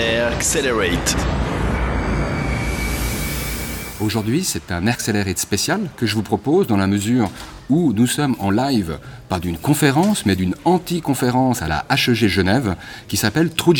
Accelerate. Aujourd'hui, c'est un Accelerate spécial que je vous propose dans la mesure où nous sommes en live, pas d'une conférence, mais d'une anti-conférence à la HEG Genève qui s'appelle True.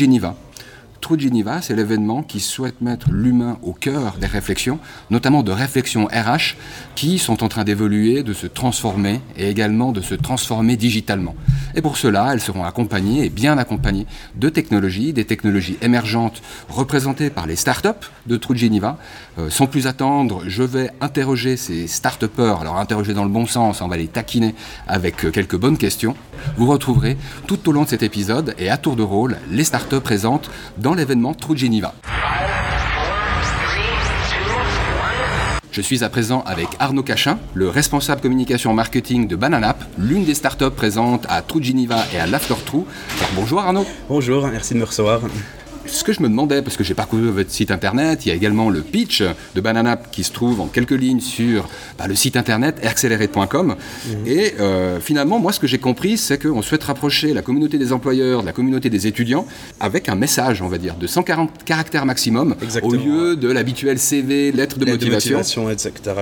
True Geneva, c'est l'événement qui souhaite mettre l'humain au cœur des réflexions, notamment de réflexions RH qui sont en train d'évoluer, de se transformer et également de se transformer digitalement. Et pour cela, elles seront accompagnées et bien accompagnées de technologies, des technologies émergentes représentées par les startups de True Geneva. Euh, sans plus attendre, je vais interroger ces start alors interroger dans le bon sens, on va les taquiner avec euh, quelques bonnes questions. Vous retrouverez tout au long de cet épisode et à tour de rôle les startups présentes dans l'événement True Geneva. Je suis à présent avec Arnaud Cachin, le responsable communication marketing de Bananap, l'une des startups présentes à True Geneva et à l'After True. bonjour Arnaud. Bonjour, merci de me recevoir ce que je me demandais, parce que j'ai parcouru votre site internet, il y a également le pitch de Bananap qui se trouve en quelques lignes sur bah, le site internet accéléré.com. Mhm. Et euh, finalement, moi, ce que j'ai compris, c'est qu'on souhaite rapprocher la communauté des employeurs de la communauté des étudiants avec un message, on va dire, de 140 caractères maximum, au lieu de l'habituel CV, lettre de motivation. De motivation, etc.,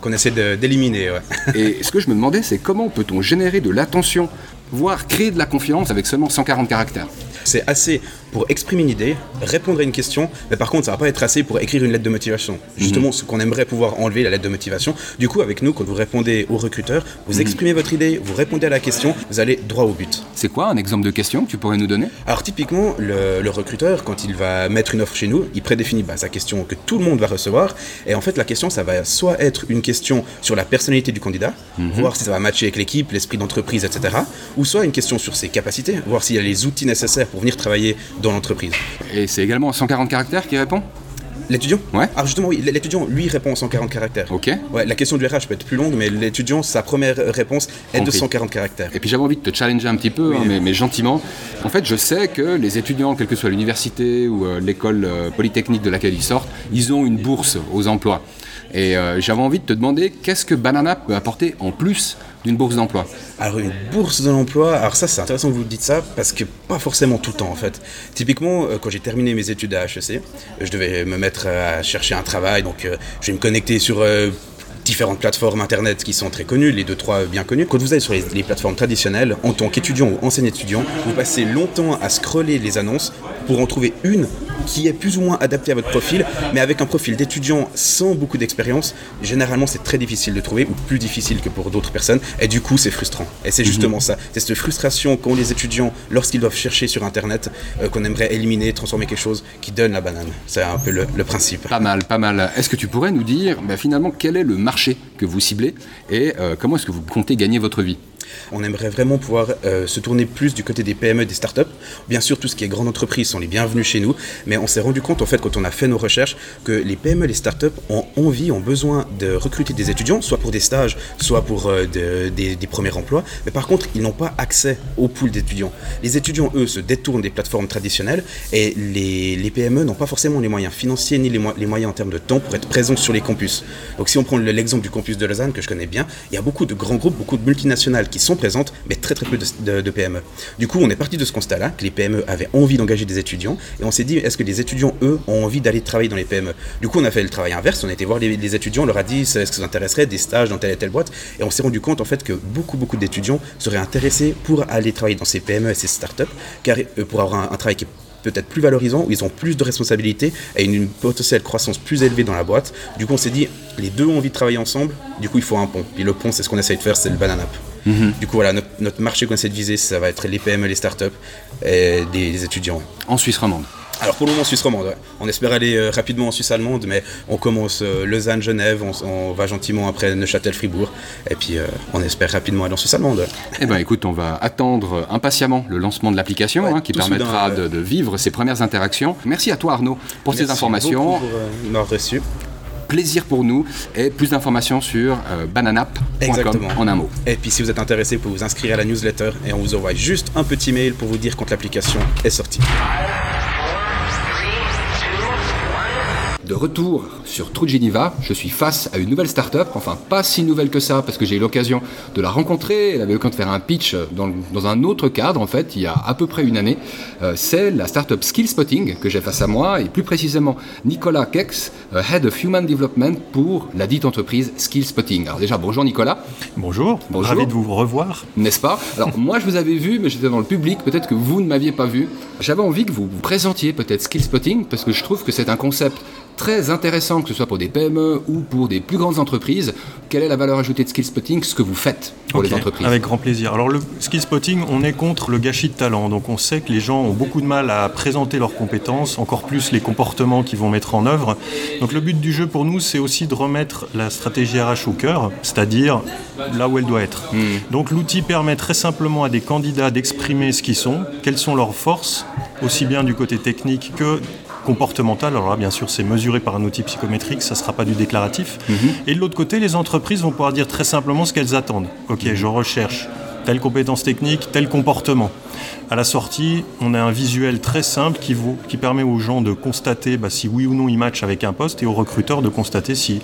qu'on essaie d'éliminer. Et ce que je me demandais, c'est comment peut-on générer de l'attention, voire créer de la confiance avec seulement 140 caractères? C'est assez pour exprimer une idée, répondre à une question, mais par contre, ça va pas être assez pour écrire une lettre de motivation. Justement, mhm. ce qu'on aimerait pouvoir enlever, la lettre de motivation. Du coup, avec nous, quand vous répondez aux recruteurs, vous mhm. exprimez votre idée, vous répondez à la question, vous allez droit au but. C'est quoi un exemple de question que tu pourrais nous donner? Alors, typiquement, le, recruteur, quand il va mettre une offre chez nous, il prédéfinit bah, sa question que tout le monde va recevoir. Et en fait, la question, ça va soit être une question sur la personnalité du candidat, mhm. voir si ça va matcher avec l'équipe, l'esprit d'entreprise, etc. Ou soit une question sur ses capacités, voir s'il y a les outils nécessaires pour venir travailler dans l'entreprise. Et c'est également 140 caractères qui répond? L'étudiant? Ouais. Alors justement, oui, l'étudiant, lui, répond en 140 caractères. Ok. Ouais, la question du RH peut être plus longue, mais l'étudiant, sa première réponse est de 140 caractères. Et puis j'avais envie de te challenger un petit peu, hein, mais, gentiment. En fait, je sais que les étudiants, quelle que soit l'université ou euh, l'école euh, polytechnique de laquelle ils sortent, ils ont une bourse aux emplois. Et euh, j'avais envie de te demander qu'est-ce que Banana peut apporter en plus d'une bourse d'emploi Alors une bourse de l'emploi, alors ça c'est intéressant que vous dites ça parce que pas forcément tout le temps en fait. Typiquement euh, quand j'ai terminé mes études à HEC, je devais me mettre à chercher un travail donc euh, je vais me connecter sur différentes plateformes internet qui sont très connues, les deux trois bien connues. Quand vous allez sur les, les plateformes traditionnelles, en tant qu'étudiant ou ancien étudiant, vous passez longtemps à scroller les annonces pour en trouver une qui est plus ou moins adaptée à votre profil, mais avec un profil d'étudiant sans beaucoup d'expérience, généralement c'est très difficile de trouver, ou plus difficile que pour d'autres personnes, et du coup c'est frustrant. Et c'est justement mhm. ça, c'est cette frustration qu'ont les étudiants lorsqu'ils doivent chercher sur Internet, euh, qu'on aimerait éliminer, transformer quelque chose qui donne la banane. C'est un peu le, principe. Pas mal, pas mal. Est-ce que tu pourrais nous dire bah, finalement quel est le marché que vous ciblez et euh, comment est-ce que vous comptez gagner votre vie? On aimerait vraiment pouvoir euh, se tourner plus du côté des PME, des startups. Bien sûr, tout ce qui est grande entreprise sont les bienvenus chez nous, mais on s'est rendu compte, en fait, quand on a fait nos recherches, que les PME, les startups ont envie, ont besoin de recruter des étudiants, soit pour des stages, soit pour euh, des, premiers emplois, mais par contre, ils n'ont pas accès au pool d'étudiants. Les étudiants, eux, se détournent des plateformes traditionnelles et les, PME n'ont pas forcément les moyens financiers ni les, les, moyens en termes de temps pour être présents sur les campus. Donc, si on prend l'exemple du campus de Lausanne, que je connais bien, il y a beaucoup de grands groupes, beaucoup de multinationales qui sont présentes, mais très très peu de, PME. Du coup, on est parti de ce constat-là, que les PME avaient envie d'engager des étudiants, et on s'est dit, est-ce que les étudiants, eux, ont envie d'aller travailler dans les PME Du coup, on a fait le travail inverse, on a été voir les, étudiants, on leur a dit, est-ce que ça intéresserait des stages dans telle et telle boîte, et on s'est rendu compte en fait que beaucoup beaucoup d'étudiants seraient intéressés pour aller travailler dans ces PME et ces startups, car euh, pour avoir un, travail qui est peut-être plus valorisant, où ils ont plus de responsabilités et une, potentielle croissance plus élevée dans la boîte. Du coup, on s'est dit, les deux ont envie de travailler ensemble, du coup, il faut un pont. Et le pont, c'est ce qu'on essaye de faire, c'est le banana. Mhm. Du coup, voilà, notre, marché qu'on essaie de viser, ça va être les PME, les startups et les, étudiants. En Suisse romande alors pour le moment Suisse romande, on espère aller euh, rapidement en Suisse allemande, mais on commence euh, Lausanne, Genève, on, va gentiment après Neuchâtel, Fribourg, et puis euh, on espère rapidement aller en Suisse allemande. Eh bien écoute, on va attendre impatiemment le lancement de l'application hein, qui permettra de, vivre ces premières interactions. Merci à toi Arnaud pour ces informations. Merci pour reçu plaisir pour nous. Et plus d'informations sur euh, bananap.com en un mot. Et puis si vous êtes intéressé, pour vous inscrire à la newsletter et on vous envoie juste un petit mail pour vous dire quand l'application est sortie. De retour sur True Geneva, je suis face à une nouvelle start-up, enfin pas si nouvelle que ça, parce que j'ai eu l'occasion de la rencontrer, elle avait l'occasion de faire un pitch dans, dans, un autre cadre, en fait, il y a à peu près une année. Euh, c'est la start-up Skillspotting que j'ai face à moi, et plus précisément Nicolas Kex, euh, Head of Human Development pour la dite entreprise Skillspotting. Alors déjà, bonjour Nicolas. Bonjour, bonjour. ravi de vous revoir. N'est-ce pas? Alors moi je vous avais vu, mais j'étais dans le public, peut-être que vous ne m'aviez pas vu. J'avais envie que vous vous présentiez peut-être Skillspotting, parce que je trouve que c'est un concept très intéressant, que ce soit pour des PME ou pour des plus grandes entreprises. Quelle est la valeur ajoutée de Skillspotting, ce que vous faites pour les entreprises Avec grand plaisir. Alors le Skillspotting, on est contre le gâchis de talent. Donc on sait que les gens ont beaucoup de mal à présenter leurs compétences, encore plus les comportements qu'ils vont mettre en œuvre. Donc le but du jeu pour nous, c'est aussi de remettre la stratégie RH au cœur, c'est-à-dire là où elle doit être. Hmm. Donc l'outil permet très simplement à des candidats d'exprimer ce qu'ils sont, quelles sont leurs forces, aussi bien du côté technique que comportemental. Alors là, bien sûr, c'est mesuré par un outil psychométrique, ça ne sera pas du déclaratif. Mhm. Et de l'autre côté, les entreprises vont pouvoir dire très simplement ce qu'elles attendent. Ok, mhm. je recherche telle compétence technique, tel comportement. À la sortie, on a un visuel très simple qui, vous, qui permet aux gens de constater bah, si oui ou non ils matchent avec un poste et aux recruteurs de constater si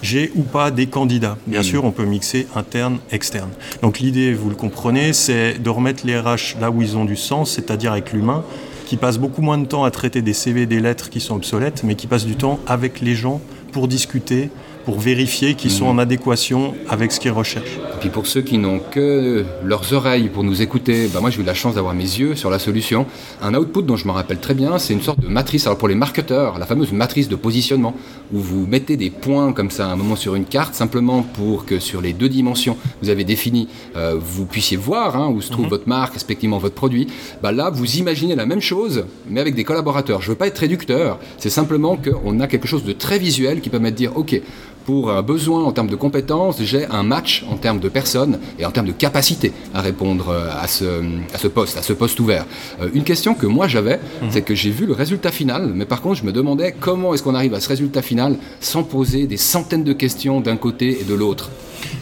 j'ai ou pas des candidats. Bien mhm. sûr, on peut mixer interne, externe. Donc l'idée, vous le comprenez, c'est de remettre les RH là où ils ont du sens, c'est-à-dire avec l'humain, qui passe beaucoup moins de temps à traiter des CV, des lettres qui sont obsolètes, mais qui passe du temps avec les gens pour discuter, pour vérifier qu'ils sont en adéquation avec ce qu'ils recherchent. Et puis pour ceux qui n'ont que leurs oreilles pour nous écouter, bah moi j'ai eu la chance d'avoir mes yeux sur la solution. Un output dont je me rappelle très bien, c'est une sorte de matrice, alors pour les marketeurs, la fameuse matrice de positionnement, où vous mettez des points comme ça à un moment sur une carte, simplement pour que sur les deux dimensions vous avez défini, euh, vous puissiez voir hein, où se trouve mhm. votre marque, respectivement votre produit. Bah là, vous imaginez la même chose, mais avec des collaborateurs. Je ne veux pas être réducteur, c'est simplement qu'on a quelque chose de très visuel qui permet de dire, ok, pour un besoin en termes de compétences, j'ai un match en termes de personnes et en termes de capacité à répondre euh, à ce, à ce poste, à ce poste ouvert. Euh, une question que moi j'avais, mhm. c'est que j'ai vu le résultat final, mais par contre je me demandais comment est-ce qu'on arrive à ce résultat final sans poser des centaines de questions d'un côté et de l'autre.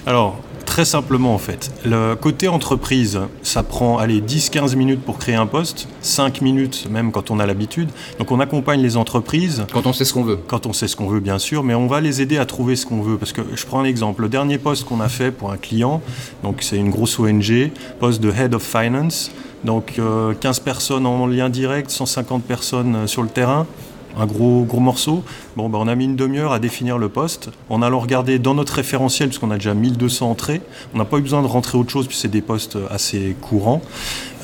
Alors, Très simplement en fait. Le côté entreprise, ça prend 10-15 minutes pour créer un poste, 5 minutes même quand on a l'habitude. Donc on accompagne les entreprises. Quand on sait ce qu'on veut. Quand on sait ce qu'on veut bien sûr, mais on va les aider à trouver ce qu'on veut. Parce que je prends un exemple. Le dernier poste qu'on a fait pour un client, donc c'est une grosse ONG, poste de Head of Finance. Donc 15 euh, personnes en lien direct, 150 personnes euh, sur le terrain un gros, morceau. Bon, ben, on a mis une demi-heure à définir le poste. En allant regarder dans notre référentiel, puisqu'on a déjà 1200 entrées, on n'a pas eu besoin de rentrer autre chose, puisque c'est des postes assez courants.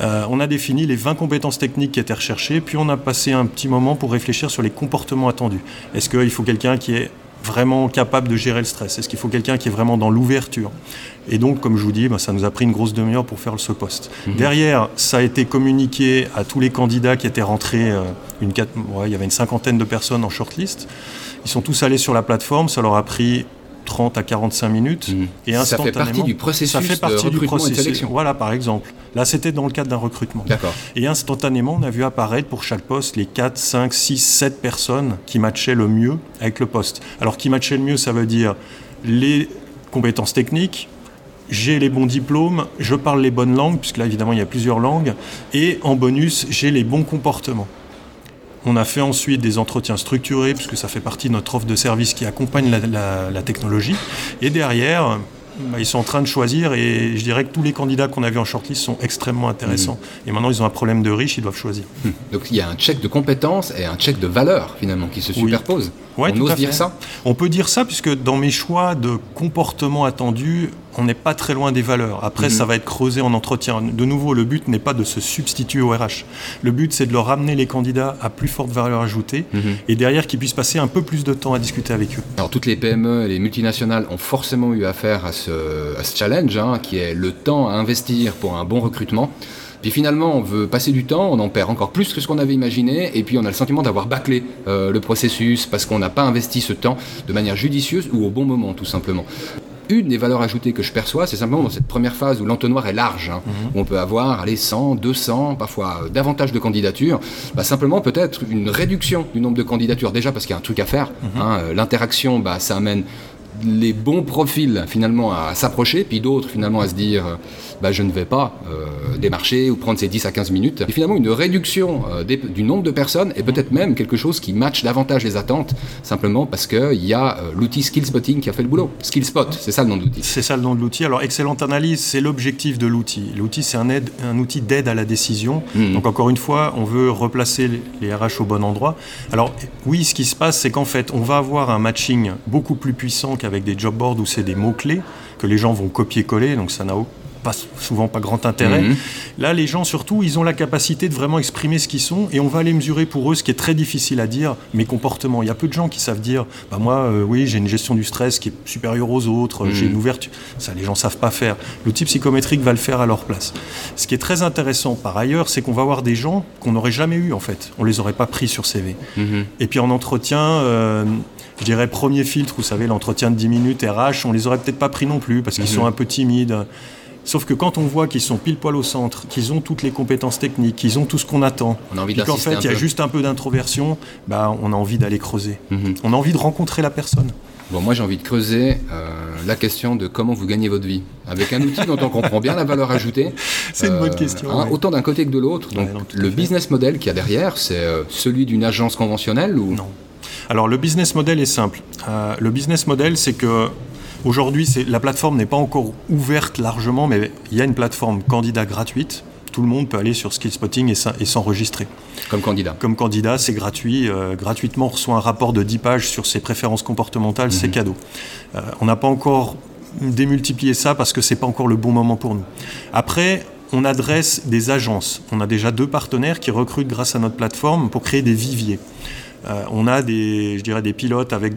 Euh, on a défini les 20 compétences techniques qui étaient recherchées, puis on a passé un petit moment pour réfléchir sur les comportements attendus. Est-ce qu'il faut quelqu'un qui est vraiment capable de gérer le stress Est-ce qu'il faut quelqu'un qui est vraiment dans l'ouverture? Et donc, comme je vous dis, bah, ça nous a pris une grosse demi-heure pour faire ce poste. Mhm. Derrière, ça a été communiqué à tous les candidats qui étaient rentrés. Euh, une il y avait une cinquantaine de personnes en shortlist. Ils sont tous allés sur la plateforme. Ça leur a pris 30 à 45 minutes. Mmh. Et ça fait partie du processus ça fait partie de recrutement du processus. et de sélection. Voilà, par exemple. Là, c'était dans le cadre d'un recrutement. D'accord. Et instantanément, on a vu apparaître pour chaque poste les 4, 5, 6, 7 personnes qui matchaient le mieux avec le poste. Alors, qui matchaient le mieux, ça veut dire les compétences techniques, j'ai les bons diplômes, je parle les bonnes langues, puisque là évidemment il y a plusieurs langues, et en bonus, j'ai les bons comportements. On a fait ensuite des entretiens structurés, puisque ça fait partie de notre offre de service qui accompagne la, technologie. Et derrière, bah, ils sont en train de choisir et je dirais que tous les candidats qu'on a vus en shortlist sont extrêmement intéressants. Mmh. Et maintenant, ils ont un problème de riche, ils doivent choisir. Mmh. Donc il y a un check de compétences et un check de valeur finalement qui se superposent. On ose dire ça? On peut dire ça puisque dans mes choix de comportement attendu, on n'est pas très loin des valeurs. Après, mhm. ça va être creusé en entretien. De nouveau, le but n'est pas de se substituer au RH. Le but, c'est de leur ramener les candidats à plus forte valeur ajoutée mhm. et derrière qu'ils puissent passer un peu plus de temps à discuter avec eux. Alors, toutes les PME et les multinationales ont forcément eu affaire à ce, challenge, hein, qui est le temps à investir pour un bon recrutement. Puis finalement, on veut passer du temps, on en perd encore plus que ce qu'on avait imaginé, et puis on a le sentiment d'avoir bâclé euh, le processus parce qu'on n'a pas investi ce temps de manière judicieuse ou au bon moment, tout simplement une des valeurs ajoutées que je perçois, c'est simplement dans cette première phase où l'entonnoir est large, hein, mhm. où on peut avoir allez, 100, 200, parfois euh, davantage de candidatures, bah, simplement peut-être une réduction du nombre de candidatures, déjà parce qu'il y a un truc à faire. Mhm. Hein, euh, l'interaction, bah, ça amène les bons profils finalement à s'approcher, puis d'autres finalement à se dire bah, je ne vais pas euh, démarcher ou prendre ces 10 à 15 minutes. Et finalement, une réduction euh, des- du nombre de personnes et peut-être même quelque chose qui matche davantage les attentes, simplement parce qu'il y a euh, l'outil Skillspotting qui a fait le boulot. Skillspot, c'est ça le nom de l'outil. C'est ça le nom de l'outil. Alors, excellente analyse, c'est l'objectif de l'outil. L'outil, c'est un, aide- un outil d'aide à la décision. Mhm. Donc, encore une fois, on veut replacer les- RH au bon endroit. Alors, oui, ce qui se passe, c'est qu'en fait, on va avoir un matching beaucoup plus puissant qu'avec des job boards où c'est des mots-clés que les gens vont copier-coller. Donc, ça n'a pas, souvent pas grand intérêt. Mhm. Là, les gens, surtout, ils ont la capacité de vraiment exprimer ce qu'ils sont et on va aller mesurer pour eux ce qui est très difficile à dire, mes comportements. Il y a peu de gens qui savent dire, bah moi, euh, oui, j'ai une gestion du stress qui est supérieure aux autres, j'ai une ouverture. Ça, les gens savent pas faire. L'outil psychométrique va le faire à leur place. Ce qui est très intéressant par ailleurs, c'est qu'on va avoir des gens qu'on n'aurait jamais eu en fait. On les aurait pas pris sur CV. Et puis en entretien, euh, je dirais premier filtre, vous savez, l'entretien de 10 minutes RH, on les aurait peut-être pas pris non plus parce qu'ils sont un peu timides. Sauf que quand on voit qu'ils sont pile poil au centre, qu'ils ont toutes les compétences techniques, qu'ils ont tout ce qu'on attend, On a envie puis qu'en fait il y a juste un peu d'introversion, bah, on a envie d'aller creuser. Mhm. On a envie de rencontrer la personne. Bon, moi j'ai envie de creuser euh, la question de comment vous gagnez votre vie. Avec un outil dont on comprend bien la valeur ajoutée. Euh, C'est une bonne question, hein, ouais. Autant d'un côté que de l'autre. Donc Ouais, non, le business model qu'il y a derrière, c'est euh, celui d'une agence conventionnelle ou? Non. Alors le business model est simple. Euh, le business model, c'est que aujourd'hui, la plateforme n'est pas encore ouverte largement, mais il y a une plateforme candidat gratuite. Tout le monde peut aller sur Skillspotting et s'en- et s'enregistrer. comme candidat Comme candidat, c'est gratuit. euh, gratuitement, on reçoit un rapport de 10 pages sur ses préférences comportementales, c'est cadeau. Euh, on n'a pas encore démultiplié ça parce que c'est pas encore le bon moment pour nous. Après, on adresse des agences. On a déjà deux partenaires qui recrutent grâce à notre plateforme pour créer des viviers. Euh, on a des, je dirais, des pilotes avec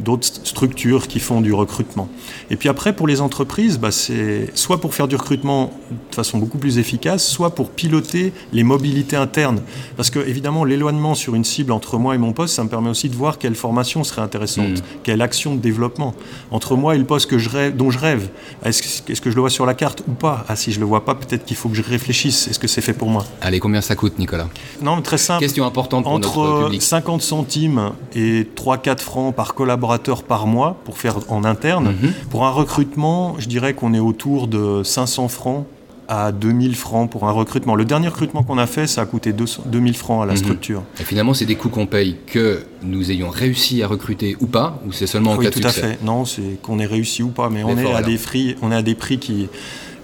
d'autres st- structures qui font du recrutement. Et puis après, pour les entreprises, bah, c'est soit pour faire du recrutement de façon beaucoup plus efficace, soit pour piloter les mobilités internes. Parce que, évidemment, l'éloignement sur une cible entre moi et mon poste, ça me permet aussi de voir quelle formation serait intéressante, quelle action de développement. Entre moi et le poste que je rêve, dont je rêve, est-ce que, je le vois sur la carte ou pas? Ah, si je le vois pas, peut-être qu'il faut que je réfléchisse. Est-ce que c'est fait pour moi? Allez, combien ça coûte, Nicolas? Non, mais très simple. Question importante pour notre Entre public. 50 centimes et 3-4 francs par collaborateur par mois pour faire en interne. Mhm. Pour un recrutement, je dirais qu'on est autour de 500 francs à 2000 francs pour un recrutement. Le dernier recrutement qu'on a fait, ça a coûté 200 2000 francs à la Mhm. structure. Et finalement, c'est des coûts qu'on paye que nous ayons réussi à recruter ou pas, ou c'est seulement en oui, cas de tout à succès fait. Non, c'est qu'on ait réussi ou pas, mais on est, à des prix, on est à des prix qui,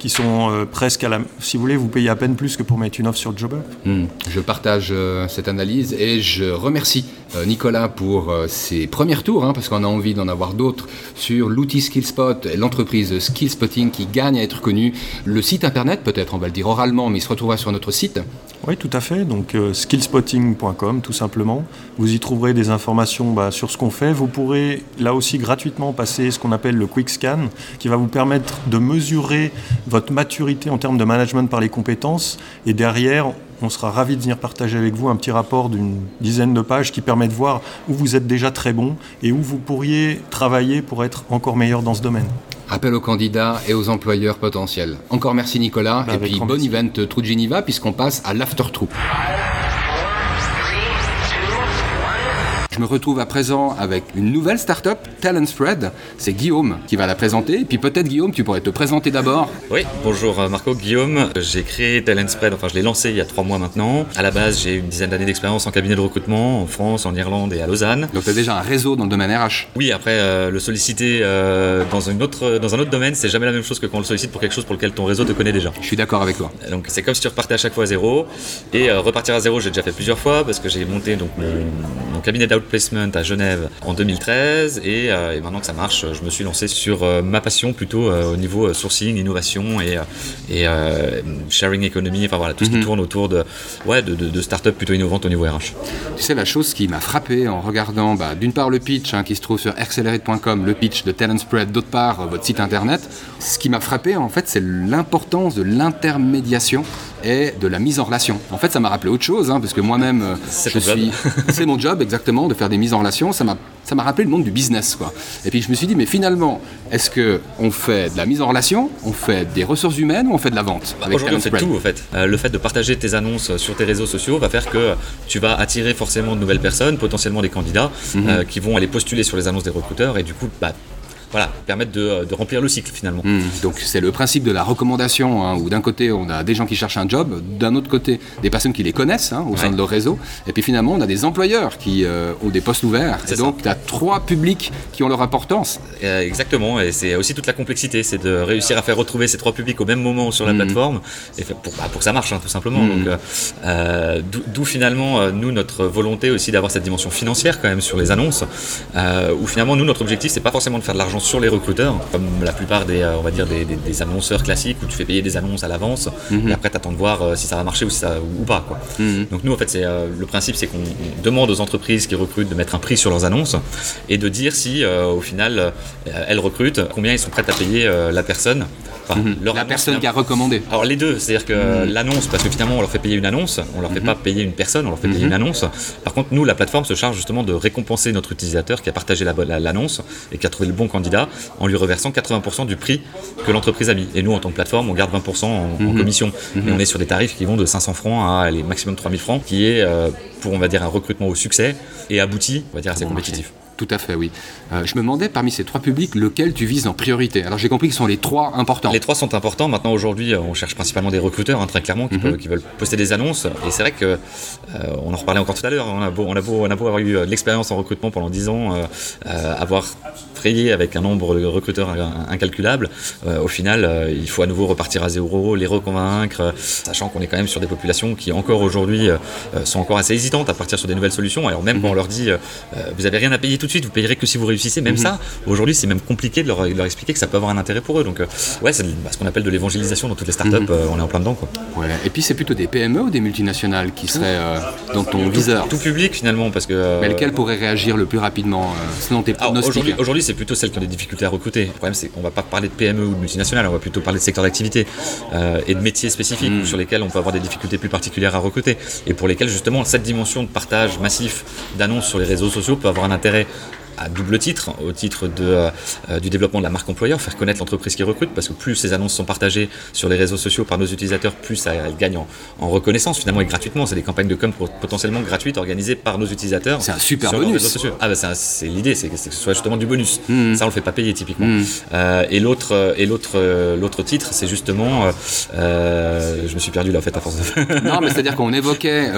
qui sont euh, presque à la... Si vous voulez, vous payez à peine plus que pour mettre une offre sur JobUp. Hmm. Je partage euh, cette analyse et je remercie Nicolas pour euh, ses premiers tours, hein, parce qu'on a envie d'en avoir d'autres sur l'outil Skillspot l'entreprise Skillspotting qui gagne à être connue. Le site internet, peut-être, on va le dire oralement, mais il se retrouvera sur notre site. Oui, tout à fait. Donc euh, skillspotting.com, tout simplement. Vous y trouverez des informations bah, sur ce qu'on fait. Vous pourrez là aussi gratuitement passer ce qu'on appelle le Quick Scan, qui va vous permettre de mesurer votre maturité en termes de management par les compétences. Et derrière, on sera ravi de venir partager avec vous un petit rapport d'une dizaine de pages qui permet de voir où vous êtes déjà très bon et où vous pourriez travailler pour être encore meilleur dans ce domaine. Appel aux candidats et aux employeurs potentiels. Encore merci Nicolas, Bah, et puis bon event True Geneva, puisqu'on passe à l'After True. Je me retrouve à présent avec une nouvelle start-up, Talent Spread. C'est Guillaume qui va la présenter. Et puis peut-être Guillaume, tu pourrais te présenter d'abord. Oui, bonjour euh, Marco, Guillaume. J'ai créé Talent Spread, enfin je l'ai lancé il y a trois mois maintenant. À la base, j'ai une dizaine d'années d'expérience en cabinet de recrutement en France, en Irlande et à Lausanne. Donc tu as déjà un réseau dans le domaine RH. Oui, après, euh, le solliciter euh, dans, une autre, dans un autre domaine, c'est jamais la même chose que quand on le sollicite pour quelque chose pour lequel ton réseau te connaît déjà. Je suis d'accord avec toi. Donc c'est comme si tu repartais à chaque fois à zéro. Et euh, repartir à zéro, j'ai déjà fait plusieurs fois parce que j'ai monté donc mon, mon cabinet d'outplacement à Genève en 2013 et, euh, et maintenant que ça marche, je me suis lancé sur euh, ma passion plutôt euh, au niveau sourcing, innovation et, et sharing economy, enfin voilà tout ce qui tourne autour de ouais de, de, de startups plutôt innovantes au niveau RH. Tu sais, la chose qui m'a frappé en regardant, bah, d'une part le pitch hein, qui se trouve sur accelerate.com, le pitch de Talent Spread, d'autre part votre site internet, ce qui m'a frappé en fait, c'est l'importance de l'intermédiation et de la mise en relation. En fait, ça m'a rappelé autre chose, hein, parce que moi-même, euh, C'est je ton job. suis, c'est mon job exactement de faire des mises en relation. Ça m'a, ça m'a rappelé le monde du business, quoi. Et puis je me suis dit, mais finalement, est-ce que on fait de la mise en relation, on fait des ressources humaines ou on fait de la vente avec Aujourd'hui, on fait tout, en fait. Euh, le fait de partager tes annonces sur tes réseaux sociaux va faire que tu vas attirer forcément de nouvelles personnes, potentiellement des candidats, Mhm. euh, qui vont aller postuler sur les annonces des recruteurs et du coup, bah, voilà, permettre de, de remplir le cycle finalement. Hmm. Donc c'est le principe de la recommandation, hein, où d'un côté on a des gens qui cherchent un job, d'un autre côté des personnes qui les connaissent hein, au sein Ouais. de leur réseau, et puis finalement on a des employeurs qui euh, ont des postes ouverts. C'est Et donc tu as trois publics qui ont leur importance. Euh, exactement, et c'est aussi toute la complexité, c'est de réussir à faire retrouver ces trois publics au même moment sur la Mhm. plateforme, et pour, bah, pour que ça marche, hein, tout simplement. Donc, euh, euh, d'où- finalement, euh, nous, notre volonté aussi d'avoir cette dimension financière quand même sur les annonces, euh, où finalement, nous, notre objectif, c'est pas forcément de faire de l'argent sur les recruteurs, comme la plupart des, euh, on va dire, des, des- des annonceurs classiques, où tu fais payer des annonces à l'avance, et après, tu attends de voir euh, si ça va marcher ou, si ça, ou pas. Quoi. Mhm. Donc nous, en fait, c'est euh, le principe, c'est qu'on on demande aux entreprises qui recrutent de mettre un prix sur leurs annonces et de dire si, au final, elles recrutent, combien ils sont prêts à payer la personne. Enfin, leur Mhm. La annonce, personne qui a recommandé. Alors les deux, c'est-à-dire que l'annonce, parce que finalement on leur fait payer une annonce, on leur fait pas payer une personne, on leur fait payer une annonce. Par contre, nous, la plateforme se charge justement de récompenser notre utilisateur qui a partagé la- la- l'annonce et qui a trouvé le bon candidat en lui reversant 80% du prix que l'entreprise a mis. Et nous, en tant que plateforme, on garde 20% en, en commission. Et on est sur des tarifs qui vont de 500 francs à les maximum 3000 francs, qui est euh, pour, on va dire, un recrutement au succès et abouti, on va dire, assez Bon compétitif. marché. Tout à fait, oui. Euh, je me demandais parmi ces trois publics lequel tu vises en priorité? Alors j'ai compris que ce sont les trois importants. Les trois sont importants. Maintenant, aujourd'hui, euh, on cherche principalement des recruteurs, hein, très clairement, qui, Mhm. peuvent- qui veulent poster des annonces. Et c'est vrai que, euh, on en reparlait encore tout à l'heure, on a beau, on a beau, on a beau avoir eu l'expérience en recrutement pendant 10 ans, euh, avoir frayé avec un nombre de recruteurs in- incalculable, au final, il faut à nouveau repartir à zéro, les reconvaincre, sachant qu'on est quand même sur des populations qui, encore aujourd'hui, sont encore assez hésitantes à partir sur des nouvelles solutions. Alors même quand on leur dit, vous avez rien à payer tout de suite, vous payerez que si vous réussissez, même ça, aujourd'hui, c'est même compliqué de leur, de leur expliquer que ça peut avoir un intérêt pour eux. Donc, euh, ouais, c'est bah, ce qu'on appelle de l'évangélisation dans toutes les startups, euh, on est en plein dedans. Quoi. Ouais. Et puis c'est plutôt des PME ou des multinationales qui seraient euh, dans ton viseur. Tout public finalement, parce que. Mais lequel pourrait réagir le plus rapidement selon tes pronostics aujourd'hui, c'est plutôt celles qui ont des difficultés à recruter. Le problème, c'est qu'on va pas parler de PME ou de multinationales, on va plutôt parler de secteurs d'activité et de métiers spécifiques Mm. sur lesquels on peut avoir des difficultés plus particulières à recruter et pour lesquels justement cette dimension de partage massif d'annonces sur les réseaux sociaux peut avoir un intérêt à double titre, au titre de, euh, euh, du développement de la marque employeur, faire connaître l'entreprise qui recrute, parce que plus ces annonces sont partagées sur les réseaux sociaux par nos utilisateurs, plus ça, elles gagnent en, en reconnaissance finalement et gratuitement. C'est des campagnes de com potentiellement gratuites organisées par nos utilisateurs. C'est un super bonus. Ah bah c'est c'est l'idée, c'est que c'est que ce soit justement du bonus. Mhm. Ça on le fait pas payer typiquement. Mhm. Euh, et l'autre et l'autre l'autre titre, c'est justement, euh, je me suis perdu là en fait à force de. Non, mais c'est-à-dire qu'on évoquait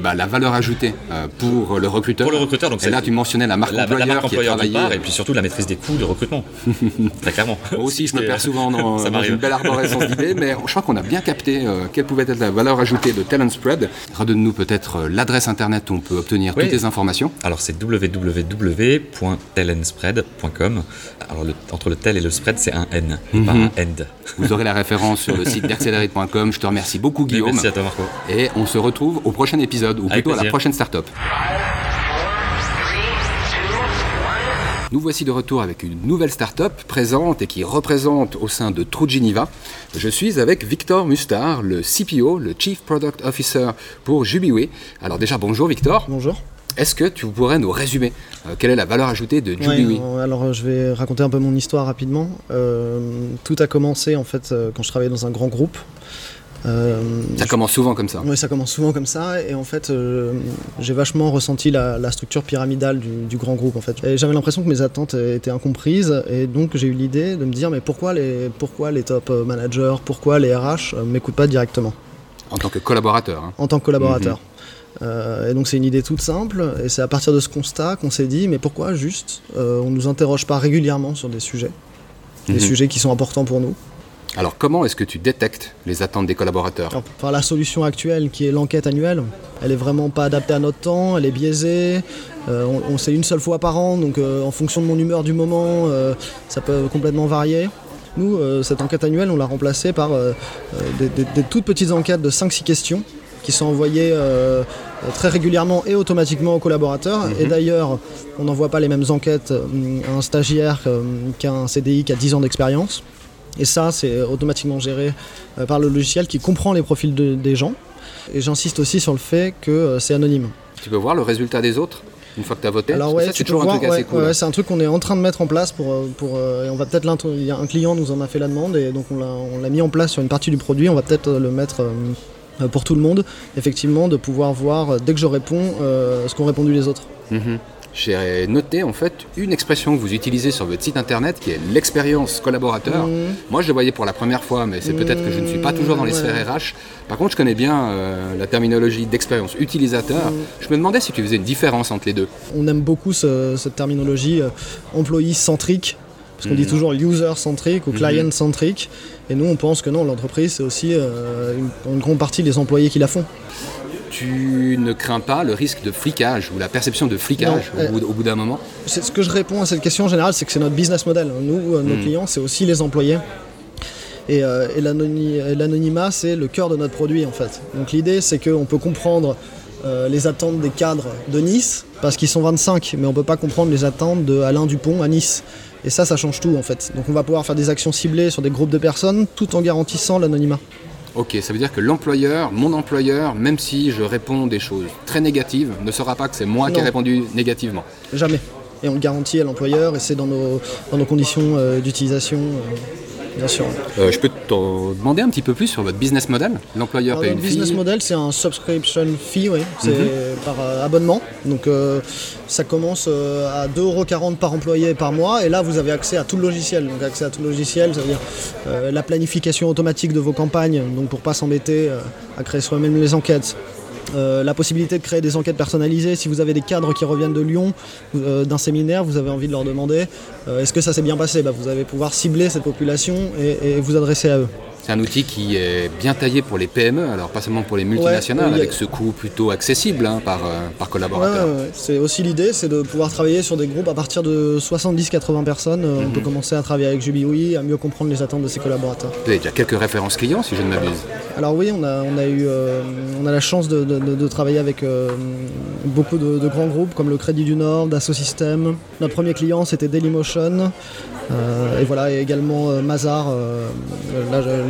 bah, la valeur ajoutée pour le recruteur. Pour le recruteur, donc Et c'est- là, tu mentionnais la marque la, la employeur marque employeur d'une travaillée. part, et puis surtout la maîtrise des coûts de recrutement. Très clairement. Moi aussi, je me C'est- perds souvent dans, ça dans m'arrive. une belle arborescence d'idées, mais je crois qu'on a bien capté euh, quelle pouvait être la valeur ajoutée de Talent Spread. Redonne-nous peut-être euh, l'adresse internet où on peut obtenir Oui. toutes les informations. Alors c'est www.tellandspread.com. Alors le- entre le tel et le spread, c'est un N, pas Mhm. un end. Vous aurez la référence sur le site d'Accelerate.com. Je te remercie beaucoup, Guillaume. Merci à toi Marco. Et on se retrouve au prochain épisode, ou plutôt à la prochaine startup. Nous voici de retour avec une nouvelle startup présente et qui représente au sein de True Geneva. Je suis avec Victor Mustard, le CPO, le Chief Product Officer pour Jubiway. Alors déjà bonjour Victor. Bonjour. Est-ce que tu pourrais nous résumer euh, quelle est la valeur ajoutée de Ouais, euh, alors euh, je vais raconter un peu mon histoire rapidement. Euh, tout a commencé en fait quand je travaillais dans un grand groupe. Euh, Ça commence souvent comme ça. Oui, ça commence souvent comme ça, et en fait, euh, j'ai vachement ressenti la, la structure pyramidale du, du grand groupe, en fait. Et j'avais l'impression que mes attentes étaient incomprises, et donc j'ai eu l'idée de me dire, mais pourquoi les, pourquoi les top managers, pourquoi les RH euh, m'écoutent pas directement? En tant que collaborateur. hein. en tant que collaborateur Euh, et donc c'est une idée toute simple, et c'est à partir de ce constat qu'on s'est dit, mais pourquoi juste euh, on nous interroge pas régulièrement sur des sujets, des Mhm. sujets qui sont importants pour nous. Alors comment est-ce que tu détectes les attentes des collaborateurs la solution actuelle qui est l'enquête annuelle, elle est vraiment pas adaptée à notre temps, elle est biaisée. euh, on, on sait une seule fois par an, donc euh, en fonction de mon humeur du moment, euh, ça peut complètement varier. Nous, cette enquête annuelle, on l'a remplacée par des, des- des toutes petites enquêtes de 5-6 questions qui sont envoyées très régulièrement et automatiquement aux collaborateurs. Et d'ailleurs, on n'envoie pas les mêmes enquêtes à un stagiaire qu'à un CDI qui a 10 ans d'expérience. Et ça, c'est automatiquement géré euh, par le logiciel qui comprend les profils de- des gens. Et j'insiste aussi sur le fait que euh, c'est anonyme. Tu peux voir le résultat des autres une fois que tu as voté? Alors ouais, ça, tu c'est toujours un truc assez ouais, cool. ouais, c'est un truc qu'on est en train de mettre en place pour, euh, pour et on va peut-être l'intro- il y a un client nous en a fait la demande et donc on l'a, mis en place sur une partie du produit. On va peut-être le mettre pour tout le monde, effectivement, de pouvoir voir dès que je réponds ce qu'ont répondu les autres. Mhm. J'ai noté en fait une expression que vous utilisez sur votre site internet qui est l'expérience collaborateur. Mmh. Moi, je le voyais pour la première fois, mais c'est peut-être que je ne suis pas toujours dans les Mmh, sphères RH. Par contre, je connais bien euh, la terminologie d'expérience utilisateur. Mmh. Je me demandais si tu faisais une différence entre les deux. On aime beaucoup ce- cette terminologie euh, employee centrique, parce qu'on dit toujours user centrique ou client centrique. Et nous, on pense que non, l'entreprise, c'est aussi euh, une, une grande partie des employés qui la font. Tu ne crains pas le risque de flicage ou la perception de flicage Non, au, bout, d'un moment? C'est- Ce que je réponds à cette question en général, c'est que c'est notre business model. Nous, euh, nos clients, c'est aussi les employés. Et, euh, et l'anony- et l'anonymat, c'est le cœur de notre produit en fait. Donc l'idée, c'est qu'on peut comprendre euh, les attentes des cadres de Nice, parce qu'ils sont 25, mais on peut pas comprendre les attentes de Alain Dupont à Nice. Et ça, ça change tout en fait. Donc on va pouvoir faire des actions ciblées sur des groupes de personnes, tout en garantissant l'anonymat. Ok, ça veut dire que l'employeur, mon employeur, même si je réponds des choses très négatives, ne saura pas que c'est moi qui ai répondu négativement. Jamais. Et on le garantit à l'employeur, et c'est dans nos, dans nos conditions euh, d'utilisation, euh, bien sûr. Euh, je peux te demander un petit peu plus sur votre business model? L'employeur paye une business fille. model, c'est un subscription fee, oui. C'est Mhm. par euh, abonnement. Donc euh, ça commence à 2,40€ par employé par mois. Et là, vous avez accès à tout le logiciel. Donc accès à tout le logiciel, ça veut dire la planification automatique de vos campagnes, donc pour pas s'embêter à créer soi-même les enquêtes. Euh, la possibilité de créer des enquêtes personnalisées. Si vous avez des cadres qui reviennent de Lyon, euh, d'un séminaire, vous avez envie de leur demander euh, est-ce que ça s'est bien passé? Bah, Vous allez pouvoir cibler cette population et- et vous adresser à eux. C'est un outil qui est bien taillé pour les PME, alors pas seulement pour les multinationales, Ouais, a- avec ce coût plutôt accessible hein, par, euh, par collaborateur. ouais, ouais. C'est aussi l'idée, c'est de pouvoir travailler sur des groupes à partir de 70-80 personnes. Euh, On peut commencer à travailler avec Jubilee, à mieux comprendre les attentes de ses collaborateurs. Vous avez déjà quelques références clients, si je ne m'abuse. Alors oui, on a, on a eu, euh, on a la chance de, de- de- de travailler avec beaucoup de, grands groupes comme le Crédit du Nord, Dassault. Notre premier client, c'était Dailymotion. Et voilà, et également Mazar,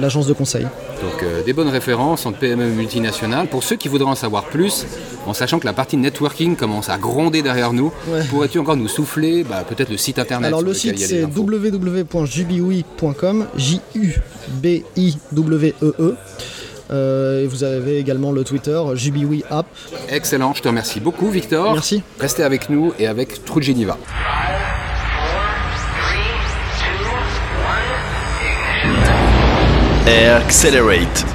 l'agence de conseil. Donc euh, des bonnes références entre PME multinationales. Pour ceux qui voudraient en savoir plus, en sachant que la partie networking commence à gronder derrière nous, Ouais. pourrais-tu encore nous souffler bah, peut-être le site internet Alors le site il y a c'est les infos www.jubiwi.com, J-U-B-I-W-E-E. Euh, et vous avez également le Twitter Jubiwi App. Excellent, je te remercie beaucoup Victor. Merci. Restez avec nous et avec True Geneva. Accelerate.